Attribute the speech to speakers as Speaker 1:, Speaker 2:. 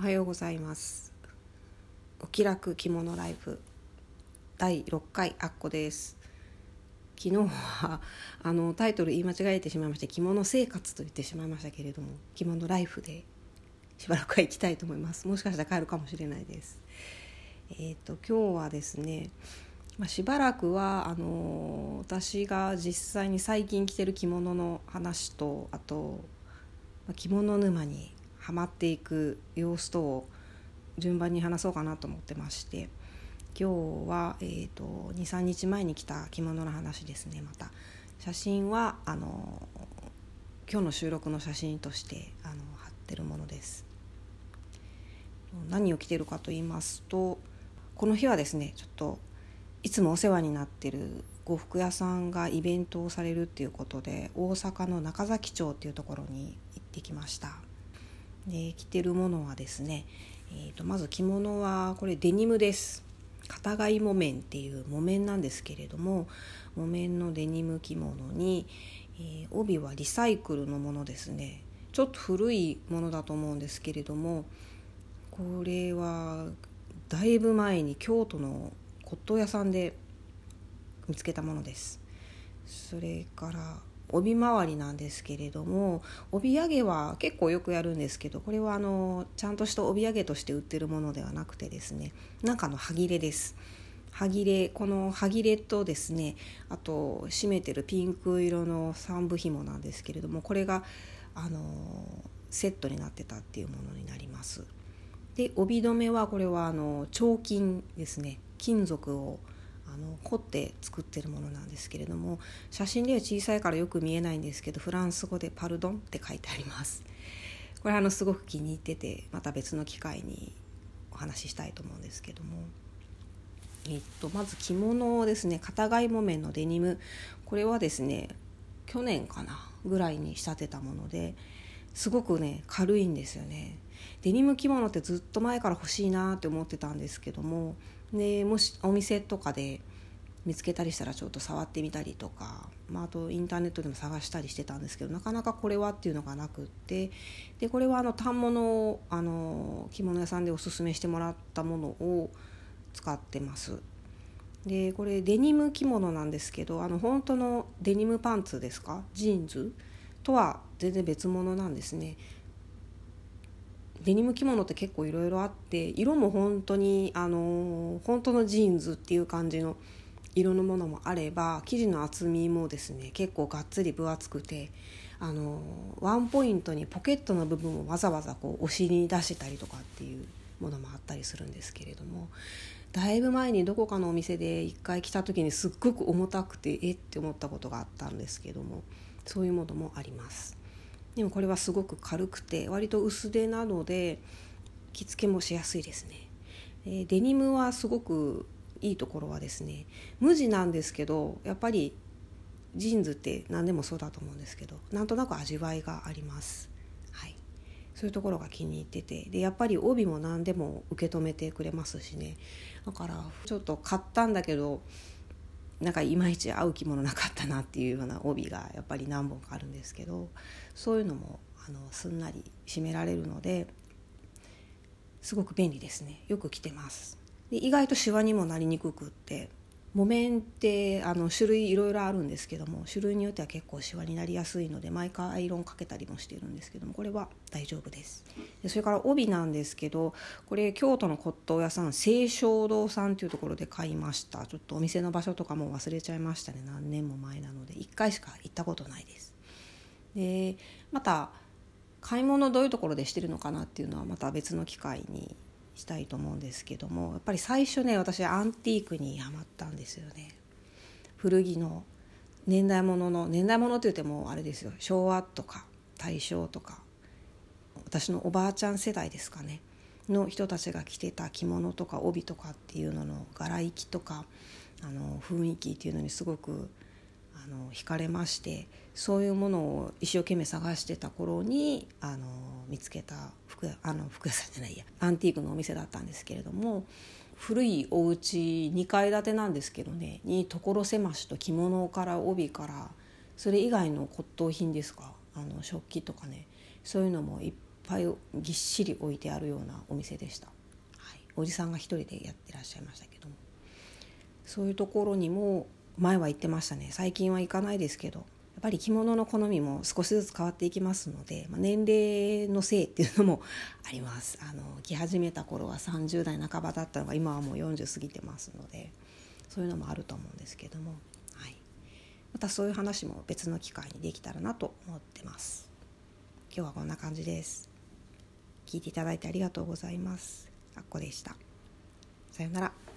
Speaker 1: おはようございます。お気楽着物ライフ第6回あっこです。昨日はあのタイトル言い間違えてしまいまして着物生活と言ってしまいましたけれども着物ライフでしばらくは行きたいと思います。もしかしたら帰るかもしれないです。えっ、ー、と今日はですねまあ、しばらくはあの私が実際に最近着てる着物の話とあと、まあ、着物沼にはまっていく様子とを順番に話そうかなと思ってまして今日は、えーと、23日前に来た着物の話ですねまた。写真はあの今日の収録の写真としてあの貼ってるものです。何を着てるかと言いますとこの日はですねちょっといつもお世話になってる呉服屋さんがイベントをされるっていうことで大阪の中崎町っていうところに行ってきました。で着てるものはですね、えーと、まず着物はこれデニムです。片貝木綿っていう木綿なんですけれども木綿のデニム着物に、えー、帯はリサイクルのものですね。ちょっと古いものだと思うんですけれどもこれはだいぶ前に京都の骨董屋さんで見つけたものです。それから帯回りなんですけれども帯揚げは結構よくやるんですけどこれはあのちゃんとした帯揚げとして売ってるものではなくてですね中の歯切れです。歯切れこの歯切れとですねあと締めてるピンク色の三部紐なんですけれどもこれがあのセットになってたっていうものになります。で帯留めはこれはあの彫金ですね。金属をあの凝って作ってるものなんですけれども写真では小さいからよく見えないんですけどフランス語で「パルドン」って書いてあります。これあのすごく気に入っててまた別の機会にお話ししたいと思うんですけども。えっとまず着物をですね。片貝木綿のデニム。これはですね去年かなぐらいに仕立てたものですごくね軽いんですよね。デニム着物ってずっと前から欲しいなって思ってたんですけどもでもしお店とかで見つけたりしたらちょっと触ってみたりとか、まあ、あとインターネットでも探したりしてたんですけどなかなかこれはっていうのがなくってでこれはあの反物をあの着物屋さんでおすすめしてもらったものを使ってます。でこれデニム着物なんですけどあの本当のデニムパンツですか？ジーンズ？とは全然別物なんですね。デニム着物って結構いろいろあって色も本当にあの本当のジーンズっていう感じの色のものもあれば生地の厚みもですね結構がっつり分厚くてあのワンポイントにポケットの部分をわざわざこうお尻に出したりとかっていうものもあったりするんですけれどもだいぶ前にどこかのお店で一回着た時にすっごく重たくてえって思ったことがあったんですけどもそういうものもあります。でもこれはすごく軽くて割と薄手なので着付けもしやすいですね。えデニムはすごくいいところはですね無地なんですけどやっぱりジーンズって何でもそうだと思うんですけどなんとなく味わいがあります。はい、そういうところが気に入っててでやっぱり帯も何でも受け止めてくれますしねだからちょっと買ったんだけどなんかいまいち合う着物なかったなっていうような帯がやっぱり何本かあるんですけどそういうのもあのすんなり締められるのですごく便利ですね。よく着てます。で意外とシワにもなりにくくって木綿ってあの種類いろいろあるんですけども種類によっては結構シワになりやすいので毎回アイロンかけたりもしてるんですけどもこれは大丈夫です。でそれから帯なんですけどこれ京都の骨董屋さん清少堂さんっていうところで買いました。ちょっとお店の場所とかも忘れちゃいましたね。何年も前なので1回しか行ったことないです。でまた買い物どういうところでしてるのかなっていうのはまた別の機会にしたいと思うんですけどもやっぱり最初ね私アンティークにハマったんですよね。古着の年代物の年代物って言ってもあれですよ。昭和とか大正とか私のおばあちゃん世代ですかね。の人たちが着てた着物とか帯とかっていうのの柄行きとかあの雰囲気っていうのにすごくあの惹かれましてそういうものを一生懸命探してた頃にあの見つけた服あの服屋さんじゃないやアンティークのお店だったんですけれども古いお家2階建てなんですけどねに所狭しと着物から帯からそれ以外の骨董品ですかあの食器とかねそういうのもいっぱいぎっしり置いてあるようなお店でした、はい、おじさんが一人でやってらっしゃいましたけども。そういうところにも前は行ってましたね。最近は行かないですけどやっぱり着物の好みも少しずつ変わっていきますので、まあ、年齢のせいっていうのもあります。あの着始めた頃は30代半ばだったのが今はもう40過ぎてますのでそういうのもあると思うんですけども、はい、またそういう話も別の機会にできたらなと思ってます。今日はこんな感じです。聞いていただいてありがとうございます。あっこでした。さようなら。